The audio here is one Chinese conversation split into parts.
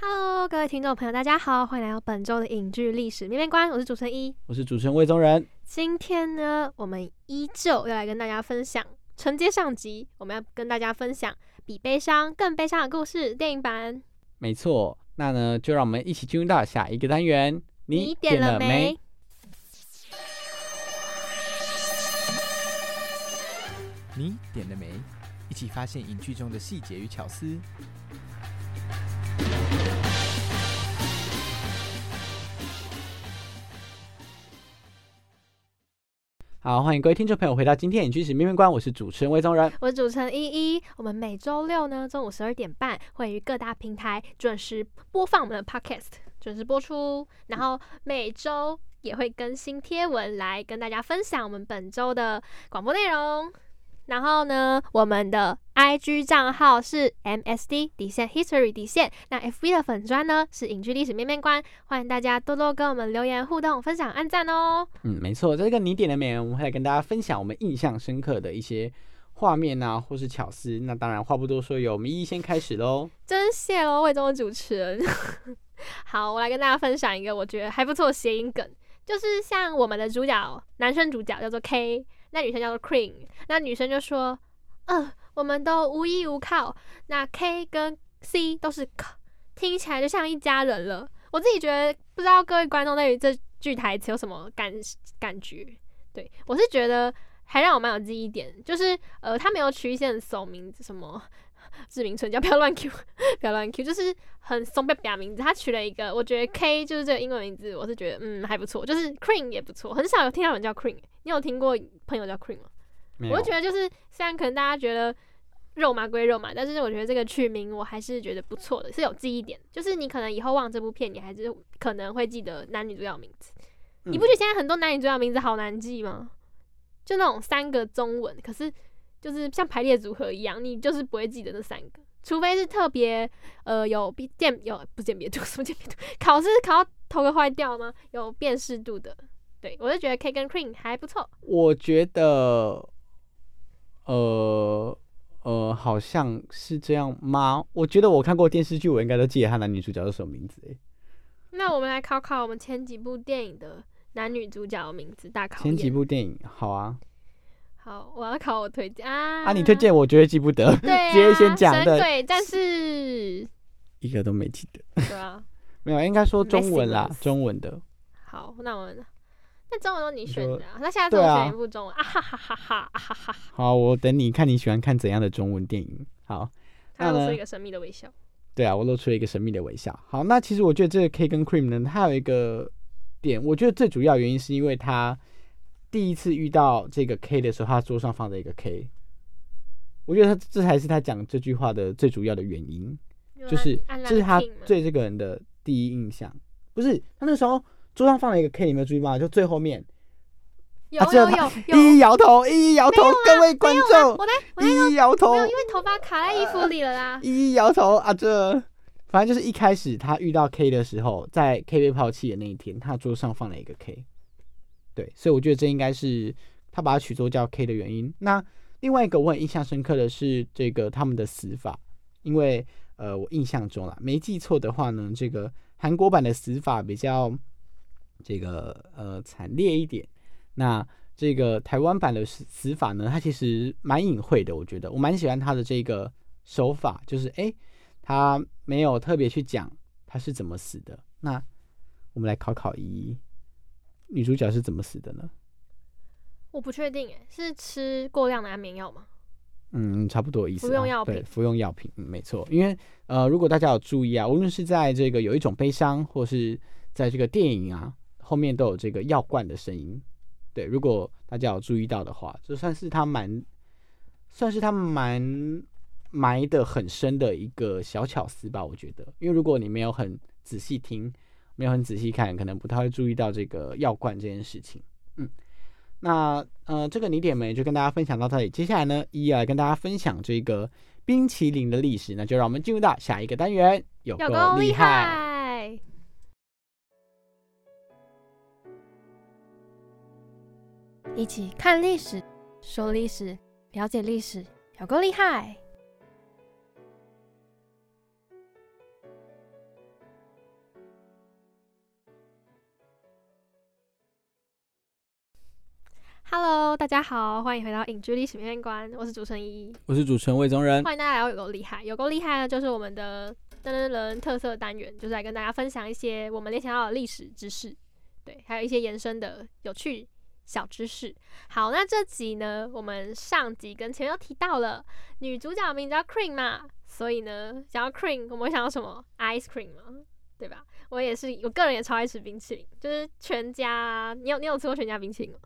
Hello，各位听众朋友，大家好，欢迎来到本周的影剧历史面面观，我是主持人一，我是主持人魏宗仁。今天呢，我们依旧要来跟大家分享承接上集，我们要跟大家分享比悲伤更悲伤的故事电影版。没错，那呢，就让我们一起进入到下一个单元。你点了没？你点了没？一起发现影剧中的细节与巧思。好，欢迎各位听众朋友回到今天影剧史面面观，我是主持人魏宗仁，我是主持人依依。我们每周六呢中午十二点半会于各大平台准时播放我们的 podcast，准时播出。然后每周也会更新贴文来跟大家分享我们本周的广播内容。然后呢，我们的 I G 账号是 M S D 底线 History 底线，那 F B 的粉砖呢是影剧历史面面观，欢迎大家多多跟我们留言互动、分享、按赞哦。嗯，没错，这个你点了没？我们会来跟大家分享我们印象深刻的一些画面啊，或是巧思。那当然话不多说，由我们一一先开始喽。真谢喽，魏中的主持人。好，我来跟大家分享一个我觉得还不错的谐音梗，就是像我们的主角，男生主角叫做 K。那女生叫做 Queen，那女生就说：“嗯，我们都无依无靠。那 K 跟 C 都是 K，听起来就像一家人了。”我自己觉得，不知道各位观众对于这句台词有什么感感觉？对我是觉得还让我蛮有记忆点，就是呃，他没有取一些很怂名字，什么志明春 叫不要乱 Q，不要乱 Q，就是很怂不表名字。他取了一个，我觉得 K 就是这个英文名字，我是觉得嗯还不错，就是 Cream 也不错，很少有听到人叫 Cream。你有听过朋友叫 Cream 吗？我就觉得就是，虽然可能大家觉得肉麻归肉麻，但是我觉得这个取名我还是觉得不错的，是有记忆点。就是你可能以后忘这部片，你还是可能会记得男女主角名字。你不觉得现在很多男女主角名字好难记吗？就那种三个中文，可是就是像排列组合一样，你就是不会记得那三个，除非是特别呃有鉴有不鉴别度什么鉴别度，考试考到头壳坏掉吗？有辨识度的。对，我就觉得 K 跟 Queen 还不错。我觉得，呃呃，好像是这样吗？我觉得我看过电视剧，我应该都记得他男女主角是什么名字。哎，那我们来考考我们前几部电影的男女主角的名字，大考。前几部电影，好啊。好，我要考我推荐啊。啊，你推荐我绝对记不得，对，直接先讲的。对，但是 一个都没记得。对啊，没有，应该说中文啦，中文的。好，那我们。那中文都你选的，啊，那下次我选一部中文啊哈哈哈哈啊哈哈。好，我等你看你喜欢看怎样的中文电影。好，他露出一个神秘的微笑。对啊，我露出了一个神秘的微笑。好，那其实我觉得这个 K 跟 Cream 呢，它有一个点，我觉得最主要原因是因为他第一次遇到这个 K 的时候，他桌上放着一个 K。我觉得他这才是他讲这句话的最主要的原因，就是这是他对这个人的第一印象。不是他那时候。桌上放了一个 K，你没有注意吗？就最后面，有有有，一一摇头，一一摇头，各位观众，我来，一一摇头，因为头发卡在衣服里了啦。一一摇头啊，这反正就是一开始他遇到 K 的时候，在 K 被抛弃的那一天，他桌上放了一个 K，对，所以我觉得这应该是他把它取作叫 K 的原因。那另外一个我很印象深刻的是这个他们的死法，因为呃，我印象中啦，没记错的话呢，这个韩国版的死法比较。这个呃惨烈一点，那这个台湾版的死死法呢，它其实蛮隐晦的，我觉得我蛮喜欢他的这个手法，就是哎，他没有特别去讲他是怎么死的，那我们来考考一,一，女主角是怎么死的呢？我不确定，哎，是吃过量的安眠药吗？嗯，差不多意思、啊。服用药品对，服用药品，嗯，没错。因为呃，如果大家有注意啊，无论是在这个有一种悲伤，或是在这个电影啊后面都有这个药罐的声音。对，如果大家有注意到的话，这算是他蛮，算是他蛮埋的很深的一个小巧思吧，我觉得。因为如果你没有很仔细听，没有很仔细看，可能不太会注意到这个药罐这件事情。嗯。那呃，这个泥点梅就跟大家分享到这里。接下来呢，一一来跟大家分享这个冰淇淋的历史，那就让我们进入到下一个单元，有够厉。害！一起看历史，说历史，了解历史，有够厉害大家好，欢迎回到影剧历史面面观，我是主持人依依。我是主持人魏宗仁。欢迎大家来到有够厉害，有够厉害呢，就是我们的噔噔噔特色单元，就是来跟大家分享一些我们联想到的历史知识，对，还有一些延伸的有趣小知识。好，那这集呢，我们上集跟前面都提到了女主角名叫 Cream 嘛，所以呢，想要 Cream，我们会想到什么？ice cream 嘛，对吧？我也是，我个人也超爱吃冰淇淋，就是全家啊，你有你有吃过全家冰淇淋吗？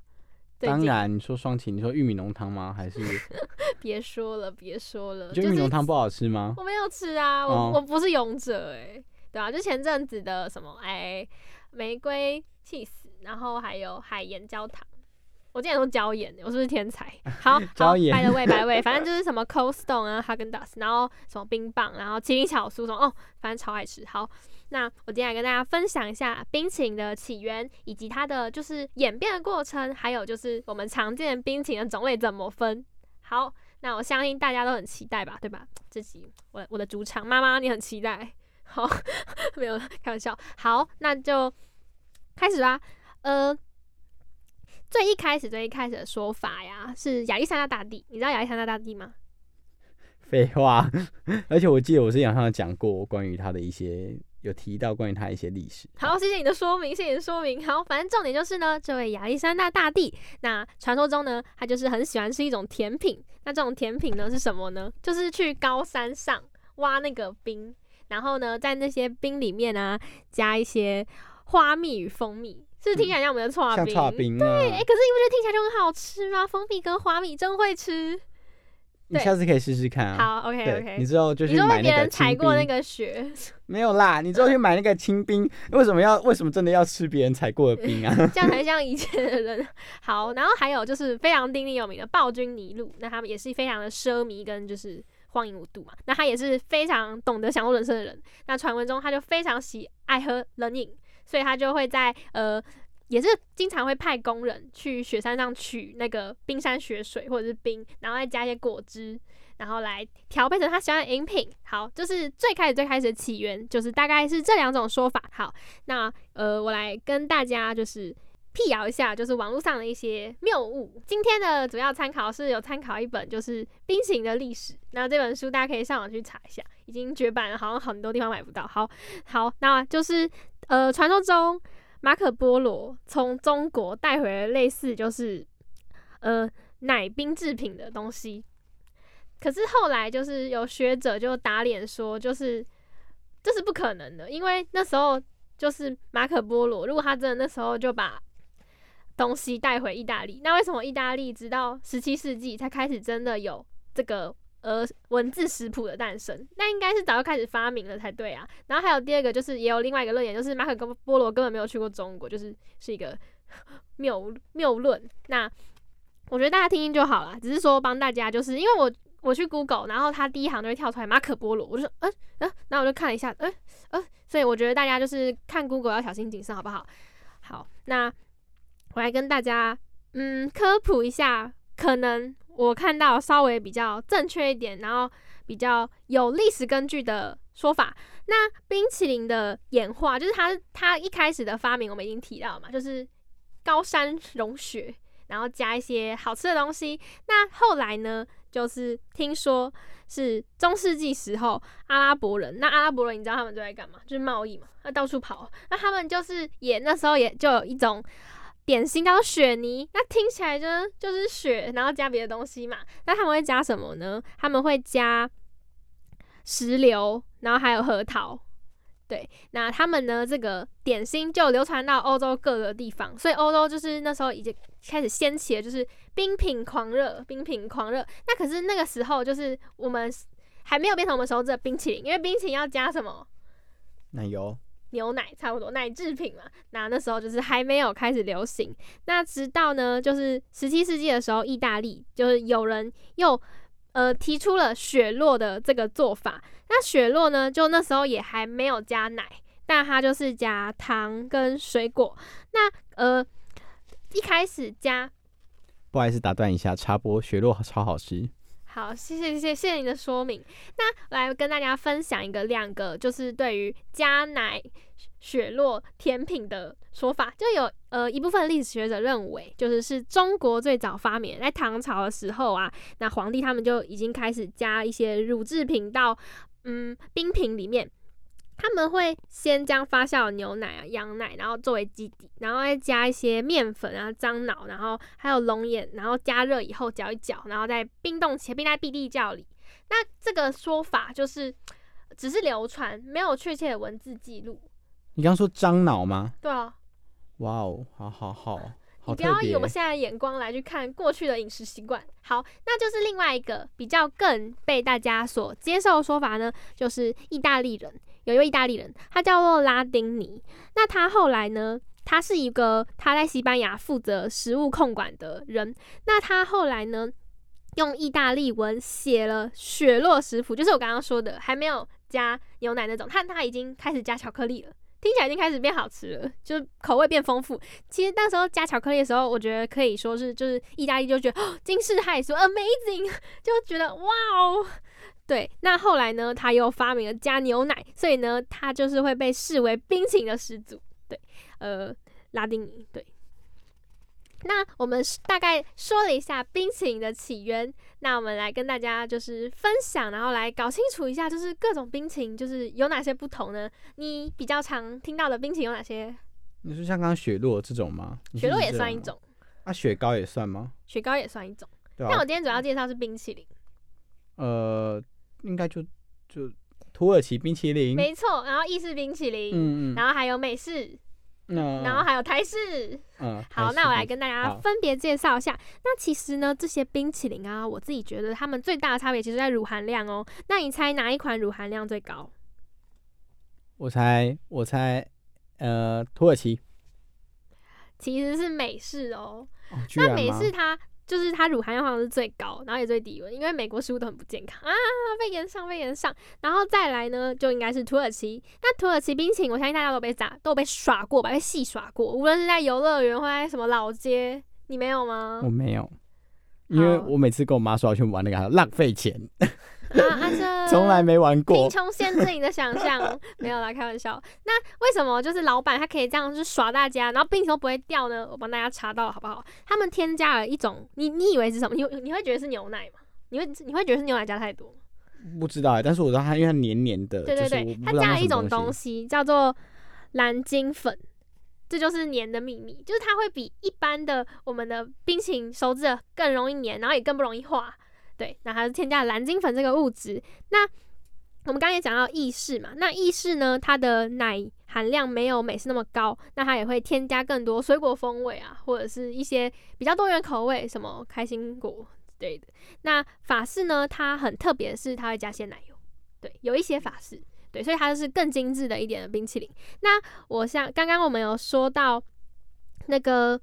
当然，你说双擎，你说玉米浓汤吗？还是 别说了，别说了，就玉米浓汤不好吃吗？我没有吃啊，我、哦我不是勇者哎、对啊，就前阵子的什么哎，玫瑰 cheese，然后还有海盐焦糖。我竟然说椒盐，我是不是天才？好，好椒盐，by the way，by the way，反正就是什么 Cold Stone 啊，Hagen d a s 然后什么冰棒，然后麒麟巧酥什么，哦，反正超爱吃。好，那我今天来跟大家分享一下冰淇淋的起源，以及它的就是演变的过程，还有就是我们常见的冰淇淋的种类怎么分。好，那我相信大家都很期待吧，对吧？这集我我的主场妈妈，你很期待。好，没有开玩笑。好，那就开始吧。呃，最一开始最一开始的说法呀，是亚历山大大帝。你知道亚历山大大帝吗？废话，而且我记得我之前好像讲过关于他的一些，有提到关于他一些历史。好，谢谢你的说明，谢谢你的说明。好，反正重点就是呢，这位亚历山大大帝，那传说中呢，他就是很喜欢吃一种甜品。那这种甜品呢是什么呢？就是去高山上挖那个冰，然后呢，在那些冰里面呢，加一些花蜜与蜂蜜，是听起来像我们的刨像冰？对，哎、啊，可是你不觉得听起来就很好吃吗？蜂蜜跟花蜜真会吃。你下次可以试试看啊。好，OK 对，OK 你。之后就你去买那个说被别人踩过那个雪，没有啦，你之后去买那个清冰，为什么要为什么真的要吃别人踩过的冰啊？这样才像以前的人。好，然后还有就是非常鼎鼎有名的暴君尼禄，那他们也是非常的奢靡跟就是荒淫无度嘛。那他也是非常懂得享受人生的人。那传闻中他就非常喜爱喝冷饮，所以他就会在呃。也是经常会派工人去雪山上取那个冰山雪水或者是冰，然后再加一些果汁，然后来调配成他喜欢的饮品。好，就是最开始最开始的起源，就是大概是这两种说法。好，那呃，我来跟大家就是辟谣一下，就是网络上的一些谬误。今天的主要参考是有参考一本就是冰淇淋的历史，那这本书大家可以上网去查一下，已经绝版了，好像很多地方买不到。好，好，那就是呃，传说中马可波罗从中国带回了类似就是呃奶冰制品的东西。可是后来就是有学者就打脸说，就是这是不可能的，因为那时候就是马可波罗，如果他真的那时候就把东西带回意大利，那为什么意大利直到十七世纪才开始真的有这个呃文字食谱的诞生？那应该是早就开始发明了才对啊。然后还有第二个就是也有另外一个论点，就是马可波罗根本没有去过中国，就是是一个 谬谬论。那我觉得大家听听就好了，只是说帮大家，就是因为我我去 Google，然后它第一行就会跳出来马可波罗，我就说，嗯、嗯、然后我就看了一下，嗯、呃，所以我觉得大家就是看 Google 要小心谨慎，好不好？好，那我来跟大家嗯科普一下，可能我看到稍微比较正确一点，然后比较有历史根据的说法。那冰淇淋的演化，就是它它一开始的发明，我们已经提到嘛，就是高山融雪，然后加一些好吃的东西。那后来呢，就是听说是中世纪时候阿拉伯人，那阿拉伯人你知道他们都在干嘛？就是贸易嘛，那到处跑，那他们就是也那时候也就有一种点心叫做雪泥，那听起来就就是雪，然后加别的东西嘛。那他们会加什么呢？他们会加石榴，然后还有核桃。对，那他们呢？这个点心就流传到欧洲各个地方，所以欧洲就是那时候已经开始掀起了，就是冰品狂热，冰品狂热。那可是那个时候，就是我们还没有变成我们熟知的冰淇淋，因为冰淇淋要加什么？奶油、牛奶，差不多奶制品嘛。那那时候就是还没有开始流行。那直到呢，就是十七世纪的时候，意大利就是有人又。呃，提出了雪落的这个做法。那雪落呢，就那时候也还没有加奶，但它就是加糖跟水果。那呃，一开始加，不好意思打断一下，插播，雪落超好吃。好，谢谢谢谢谢谢你的说明。那来跟大家分享一个两个，就是对于加奶。雪落甜品的说法，就有呃一部分历史学者认为，就是是中国最早发明，在唐朝的时候啊，那皇帝他们就已经开始加一些乳制品到嗯冰品里面，他们会先将发酵的牛奶啊、羊奶，然后作为基底，然后再加一些面粉啊、樟脑，然后还有龙眼，然后加热以后搅一搅，然后再冰冻起来，冰在碧地窖里。那这个说法就是只是流传，没有确切的文字记录。你刚刚说樟脑吗？对啊。哇哦，好好好，你不要以我们现在的眼光来去看过去的饮食习惯。好，那就是另外一个比较更被大家所接受的说法呢，就是意大利人有一位意大利人，他叫做拉丁尼。那他后来呢，他是一个他在西班牙负责食物控管的人。那他后来呢，用意大利文写了雪落食谱，就是我刚刚说的，还没有加牛奶那种，但他已经开始加巧克力了。听起来已经开始变好吃了，就口味变丰富。其实那时候加巧克力的时候，我觉得可以说是就是意大利就觉得惊世骇俗，amazing，就觉得哇哦。对，那后来呢，他又发明了加牛奶，所以呢，他就是会被视为冰淇淋的始祖。对，呃，拉丁尼，对。那我们大概说了一下冰淇淋的起源，那我们来跟大家就是分享，然后来搞清楚一下，就是各种冰淇淋就是有哪些不同呢？你比较常听到的冰淇淋有哪些？你说像刚刚雪落这种吗？雪落也算一种。那雪糕也算吗？雪糕也算一种。但我今天主要介绍是冰淇淋。呃，应该就就土耳其冰淇淋。没错，然后意式冰淇淋，嗯嗯，然后还有美式。然后还有台式，嗯，好，那我来跟大家分别介绍一下。那其实呢，这些冰淇淋啊，我自己觉得它们最大的差别其实在乳含量哦。那你猜哪一款乳含量最高？我猜，我猜，呃，土耳其。其实是美式哦。那美式它。就是它乳含量好像是最高，然后也最低温，因为美国食物都很不健康啊，被延上被延上，然后再来呢，就应该是土耳其。那土耳其冰淇淋，我相信大家都被砸，都被耍过吧，被戏耍过，无论是在游乐园或在什么老街，你没有吗？我没有，因为我每次跟我妈说要去玩那个，浪费钱。啊，这从来没玩过，贫穷限制你的想象，没有啦，开玩笑。那为什么就是老板他可以这样去耍大家，然后冰淇淋都不会掉呢？我帮大家查到了，好不好？他们添加了一种，你你以为是什么？你你会觉得是牛奶吗？你会你会觉得是牛奶加太多？不知道，但是我知道它因为它黏黏的，对对对，它加了一种东西叫做蓝金粉，这就是黏的秘密，就是它会比一般的我们的冰淇淋收制更容易黏，然后也更不容易化。对，那还是添加了蓝金粉这个物质。那我们刚刚也讲到意式嘛，那意式呢，它的奶含量没有美式那么高，那它也会添加更多水果风味啊，或者是一些比较多元口味，什么开心果之类的。那法式呢，它很特别的是，它会加鲜奶油。对，有一些法式，对，所以它就是更精致的一点的冰淇淋。那我像刚刚我们有说到那个，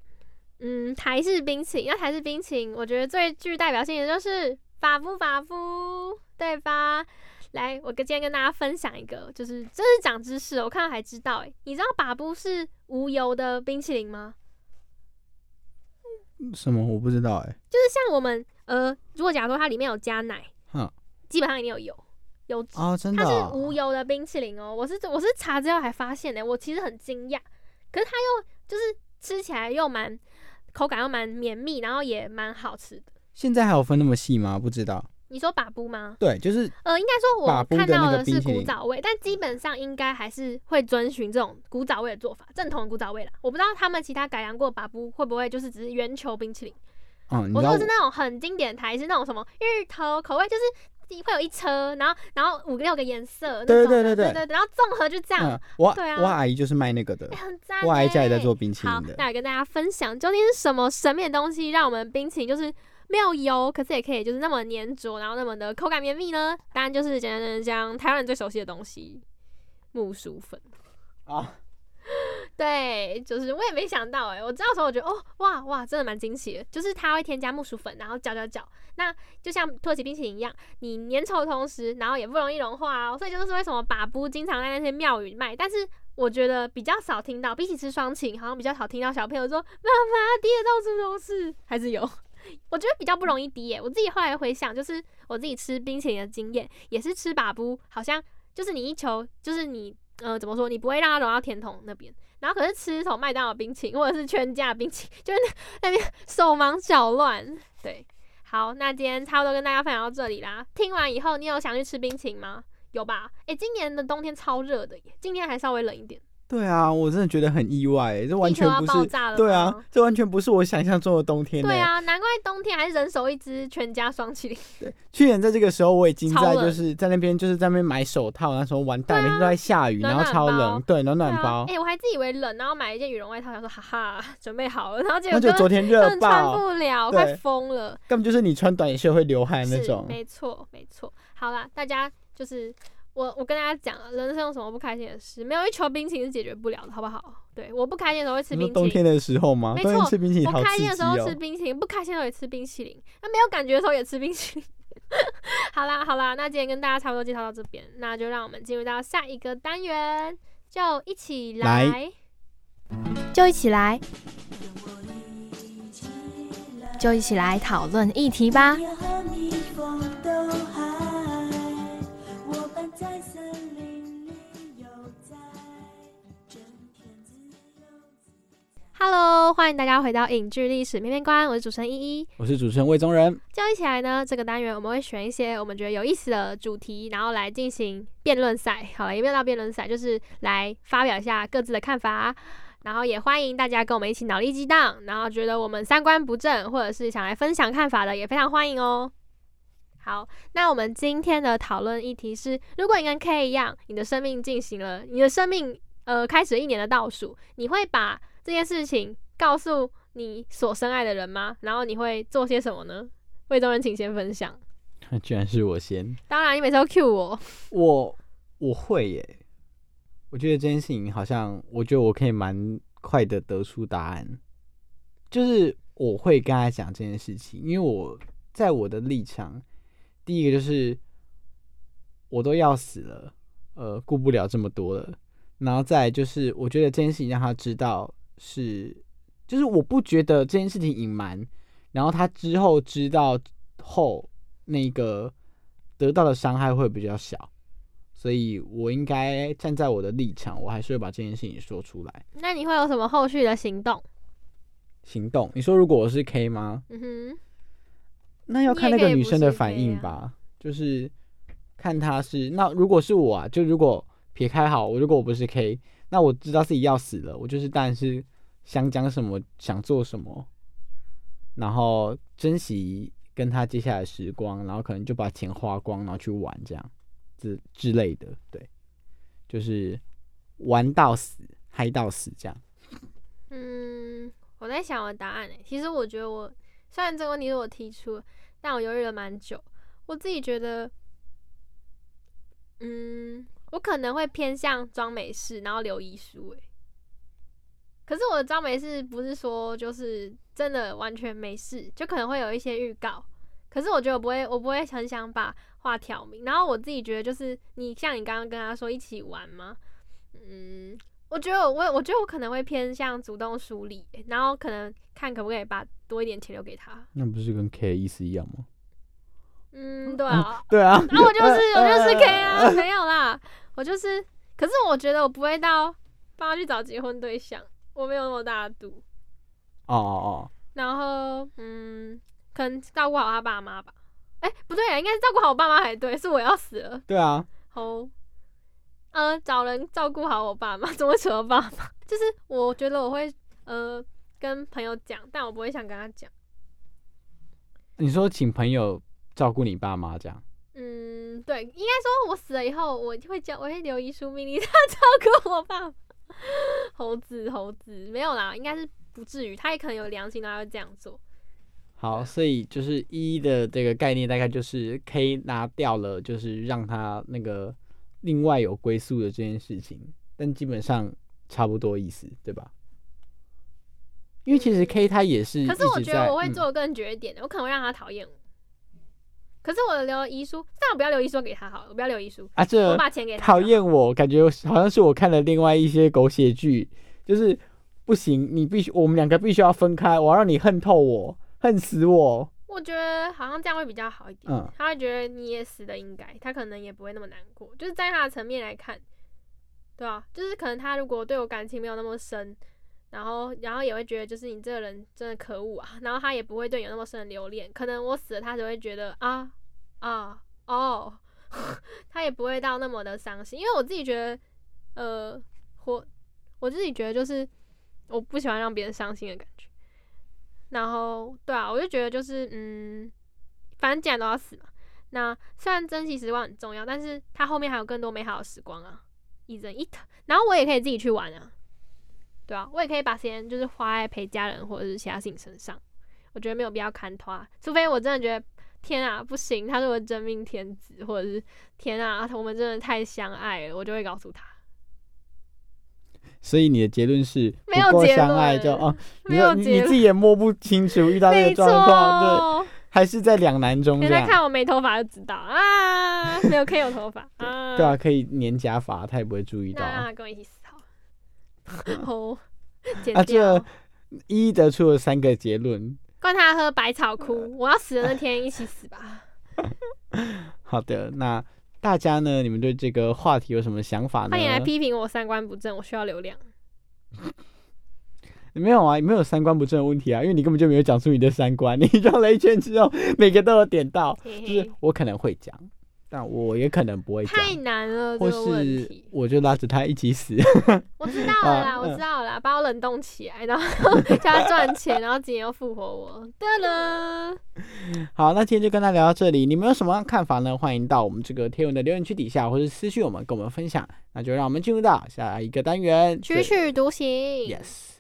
嗯，台式冰淇淋，那台式冰淇淋，我觉得最具代表性的就是。法夫法夫，对吧？来，我跟今天跟大家分享一个，就是真是长知识，我看到还知道哎，你知道法布是无油的冰淇淋吗？什么？我不知道哎。就是像我们呃，如果假如说它里面有加奶，嗯，基本上一定有油，油脂啊，真的，它是无油的冰淇淋哦。我是我是查资料还发现的，我其实很惊讶，可是它又就是吃起来又蛮口感又蛮绵密，然后也蛮好吃的。现在还有分那么细吗？不知道。你说把布吗？对，就是呃，应该说我看到的是古早味，但基本上应该还是会遵循这种古早味的做法，正统的古早味啦。我不知道他们其他改良过把布会不会就是只是圆球冰淇淋。我说的是那种很经典的台式那种什么芋头口味，就是会有一车，然后然后五六个颜色那对对对对对对，然后综合就这样。嗯，我对啊我阿姨就是卖那个的欸，很赞、欸，我阿姨家也在做冰淇淋，的。那来跟大家分享究竟是什么神秘的东西，让我们冰淇淋就是没有油，可是也可以就是那么粘着，然后那么的口感绵密呢？当然就是简单的讲，台湾人最熟悉的东西——木薯粉。啊，对，就是我也没想到哎、我知道的时候我觉得哦哇哇，真的蛮惊喜的。就是它会添加木薯粉，然后搅搅搅，那就像土耳其冰淇淋一样，你粘稠的同时，然后也不容易融化哦。所以就是为什么把布经常在那些庙宇卖，但是我觉得比较少听到，比起吃双擎，好像比较少听到小朋友说妈妈滴的到处都是，还是有。我觉得比较不容易滴耶。我自己后来回想，就是我自己吃冰淇淋的经验，也是吃把不，好像就是你一球，就是你呃怎么说，你不会让它融到甜筒那边，然后可是吃从麦当劳冰淇淋或者是全家冰淇淋，就是那那边手忙脚乱。对，好，那今天差不多跟大家分享到这里啦。听完以后，你有想去吃冰淇淋吗？有吧？诶，今年的冬天超热的耶，今天还稍微冷一点，对啊，我真的觉得很意外，这完全不是。对啊，，这完全不是我想象中的冬天呢。对啊，难怪冬天还是人手一只全家双淇淋。去年在这个时候，我已经在就是在那边就是在那边买手套，那时候完蛋，每天都在下雨，然后超冷，对，暖暖包哎、。我还自以为冷，然后买了一件羽绒外套，想说哈哈，准备好了，然后结果就昨天热根本穿，不了，快疯了。根本就是你穿短袖会流汗那是，种。没错，没错。好啦，大家就是我，我跟大家讲了，人生有什么不开心的事，没有一球冰淇淋是解决不了的，好不好？对，我不开心的时候会吃冰淇淋。冬天的时候吗？没错吃冰淇淋好我开心的时候吃哦。冰淇淋，不开心的时候也吃冰淇淋，那没有感觉的时候也吃冰淇淋。好啦好啦，那今天跟大家差不多介绍到这边，那就让我们进入到下一个单元，就一起来，来就一起来，就一起来讨论议题吧。Hello，欢迎大家回到影剧历史面面观，我是主持人依依。我是主持人魏宗仁。就一起来呢，这个单元我们会选一些我们觉得有意思的主题，然后来进行辩论赛。好了，也没有到辩论赛，就是来发表一下各自的看法。然后也欢迎大家跟我们一起脑力激荡，然后觉得我们三观不正，或者是想来分享看法的，也非常欢迎哦。好，那我们今天的讨论议题是：如果你跟 K 一样，你的生命进行了你的生命呃开始了一年的倒数，你会把这件事情告诉你所深爱的人吗？然后你会做些什么呢？魏宗仁，请先分享。居然是我先，当然，你每次都 cue 我，我我会耶。我觉得这件事情好像，我觉得我可以蛮快的得出答案，就是我会跟他讲这件事情，因为我在我的立场，第一个就是我都要死了，呃，顾不了这么多了，然后再就是我觉得这件事情让他知道是，就是我不觉得这件事情隐瞒，然后他之后知道后那个得到的伤害会比较小。所以我应该站在我的立场，我还是会把这件事情说出来。那你会有什么后续的行动？行动，你说如果我是 K 吗？嗯哼，那要看那个女生的反应吧，就是看她是那如果是我啊，就如果撇开好，我如果我不是 K，那我知道自己要死了，我就是当然是想讲什么想做什么，然后珍惜跟他接下来时光，然后可能就把钱花光，然后去玩这样之之类的，对，就是玩到死，嗨到死这样。嗯，我在想我的答案诶。其实我觉得我虽然这个问题是我提出，但我犹豫了蛮久。我自己觉得，嗯，我可能会偏向装没事，然后留遗书诶。可是我的装没事不是说就是真的完全没事，就可能会有一些预告。可是我觉得我不会，我不会很想把话挑明。然后我自己觉得就是你像你刚刚跟他说一起玩吗？嗯，我觉得我我我觉得我可能会偏向主动梳理，然后可能看可不可以把多一点钱留给他。那不是跟 K 的意思一样吗？嗯，对啊，对啊，然后我就是 我就是 K 啊，没有啦，我就是，可是我觉得我不会到帮他去找结婚对象，我没有那么大的度。哦哦哦，然后，嗯，可能照顾好他爸妈吧。哎、不对啊，应该是照顾好我爸妈才对，是我要死了。对啊，哦，呃，找人照顾好我爸妈，怎么扯到爸妈？就是我觉得我会呃跟朋友讲，但我不会想跟他讲。你说请朋友照顾你爸妈这样，嗯，对，应该说我死了以后，我会叫，我会留遗书命令他 照顾我爸妈。猴子，猴子，没有啦，应该是不至于，他也可能有良心，他会这样做。好，所以就是一的这个概念大概就是 K 拿掉了，就是让他那个另外有归宿的这件事情，但基本上差不多意思，对吧？因为其实 K 他也是可是我觉得我会嗯做的更绝一点的，我可能会让他讨厌我。可是我的留遗书，算了不要留遗书给他好了，我不要留遗书，啊，这我把钱给他。讨厌我，感觉好像是我看了另外一些狗血剧，就是不行，你必须我们两个必须要分开，我要让你恨透我，恨死我。我觉得好像这样会比较好一点，嗯他会觉得你也死的应该，他可能也不会那么难过。就是在他的层面来看，对啊，就是可能他如果对我感情没有那么深，然后然后也会觉得就是你这个人真的可恶啊，然后他也不会对你有那么深的留恋。可能我死了，他只会觉得啊啊哦，他也不会到那么的伤心，因为我自己觉得，呃，我我自己觉得就是我不喜欢让别人伤心的感觉。然后，对啊，我就觉得就是，嗯，反正既然都要死嘛，那虽然珍惜时光很重要，但是它后面还有更多美好的时光啊，一人一头。然后我也可以自己去玩啊，对啊，我也可以把时间就是花在陪家人或者是其他事情身上。我觉得没有必要看拖，除非我真的觉得天啊不行，他是我的真命天子，或者是天啊我们真的太相爱了，我就会告诉他。所以你的结论是没有相爱就哦，你没有结论你你自己也摸不清楚遇到这个状况，对，还是在两难中这现在样。看我没头发就知道啊，没有可以有头发啊，对啊，可以粘假发，他也不会注意到。跟我一起死好了。哦，剪啊，这。一得出了三个结论。灌他喝百草枯，我要死的那天一起死吧。好的，那大家呢？你们对这个话题有什么想法呢？欢迎来批评我三观不正，我需要流量。没有啊，没有三观不正的问题啊，因为你根本就没有讲出你的三观。你绕了一圈之后，每个都有点到，嘿就是，我可能会讲，但我也可能不会讲，太难了这或个问是题。我就拉着他一起死。我知道了啦，啊我知道了啦，把我冷冻起来，然后 叫他赚钱，然后今年又复活我。对了，好，那今天就跟大家聊到这里，你们有什么看法呢？欢迎到我们这个贴文的留言区底下，或是私信我们，跟我们分享。那就让我们进入到下一个单元，曲曲独行。Yes。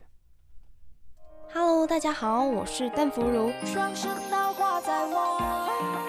Hello，大家好，我是邓福如。双声道画在我。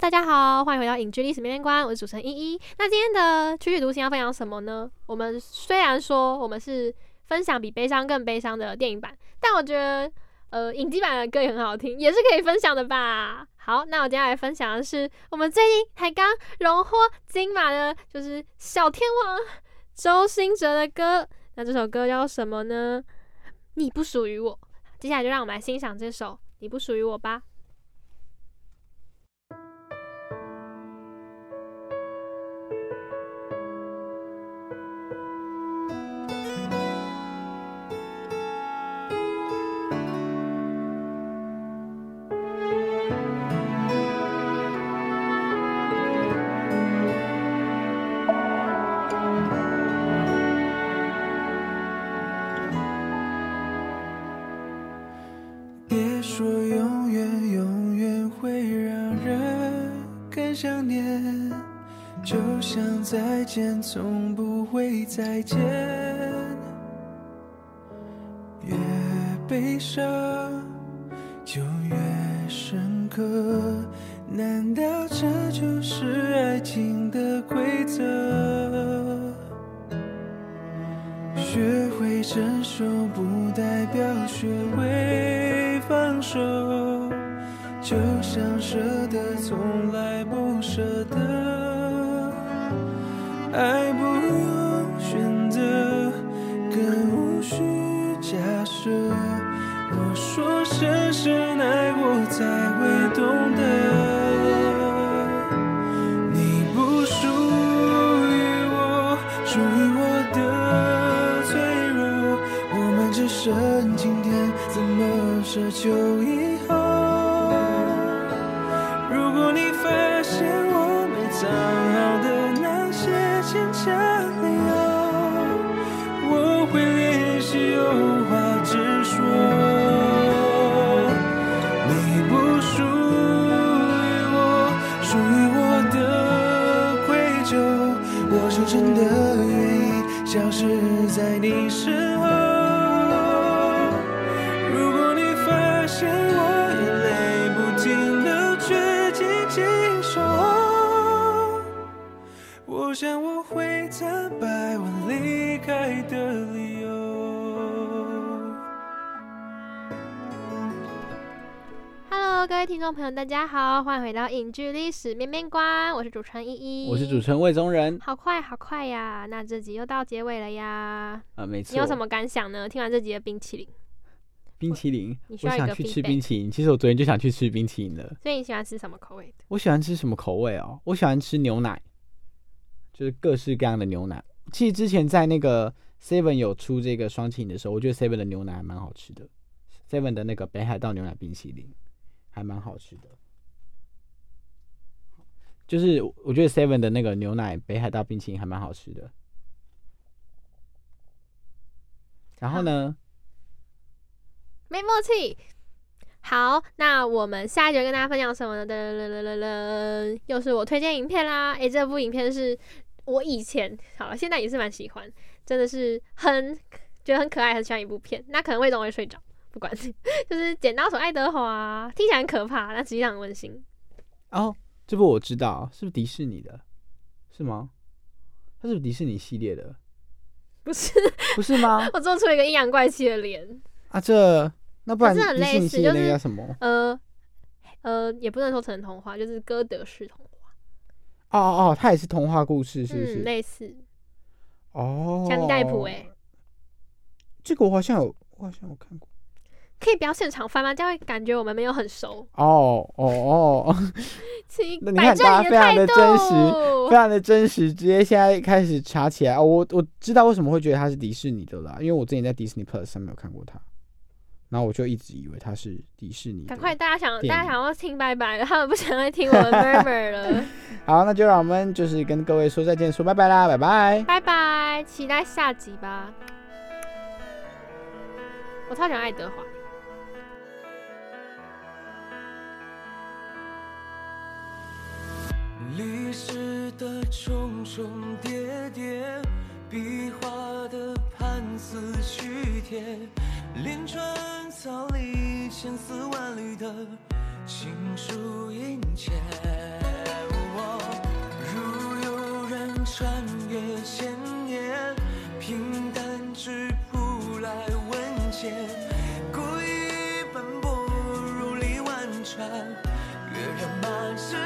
大家好，欢迎回到影剧历史面面观，我是主持人依依。那今天的曲曲独行要分享什么呢？我们虽然说我们是分享比悲伤更悲伤的电影版，但我觉得呃影集版的歌也很好听，也是可以分享的吧。好，那我接下来分享的是我们最近才刚荣获金马的，就是小天王周兴哲的歌。那这首歌叫什么呢？你不属于我。接下来就让我们来欣赏这首《你不属于我》吧。想念，就像再见，从不会再见。越悲伤就越深刻，难道无需假设。我说深深爱过才会懂得，各位听众朋友，大家好，欢迎回到影剧历史面面观，我是主持人依依，我是主持人魏宗仁。好快好快呀！那这集又到结尾了呀，啊，没错。你有什么感想呢？听完这集的冰淇淋，冰淇淋？我想去吃冰淇淋。其实我昨天就想去吃冰淇淋了。所以你喜欢吃什么口味的？我喜欢吃什么口味哦？我喜欢吃牛奶，就是各式各样的牛奶。其实之前在那个 Seven 有出这个双擎的时候，我觉得 Seven 的牛奶还蛮好吃的。Seven 的那个北海道牛奶冰淇淋还蛮好吃的。就是我觉得 Seven 的那个牛奶北海道冰淇淋还蛮好吃的。然后呢？没默契。好，那我们下一集跟大家分享什么呢？噔噔噔噔噔，又是我推荐影片啦。诶，这部影片是我以前好了，现在也是蛮喜欢，真的是很觉得很可爱，很喜欢一部片。那可能魏总会睡着，不管，就是《剪刀手爱德华》，听起来很可怕，但实际上很温馨。哦，这部我知道，是不是迪士尼的？是吗？它是不是迪士尼系列的？不是，不是吗？我做出一个阴阳怪气的脸。啊，这那不然可是很类似就是什么？呃呃，也不能说成童话，就是歌德式童话，哦哦哦，它也是童话故事，是不嗯，是？类似哦，强尼戴普哎、这个我好像有，我好像有看过。可以不要现场翻吗？这样会感觉我们没有很熟。哦哦哦，请那你摆正看大家非常你的态度。的真实非常的真实，直接现在开始查起来。哦，我我知道为什么会觉得它是迪士尼的啦，因为我之前在 Disney Plus 上面有看过它，然后我就一直以为它是迪士尼。赶快，大家想，大家想要听拜拜了，他们不想再听我们 murmur 了。好，那就让我们就是跟各位说再见，说拜拜啦，拜拜。拜拜，期待下集吧。我超喜欢爱德华。历史的重重叠叠，壁画的判词曲帖，连川草里千丝万缕的情书殷切。如有人穿越千年，平淡质朴来问切，故意奔波如历万川，越人马之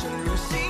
深，入心，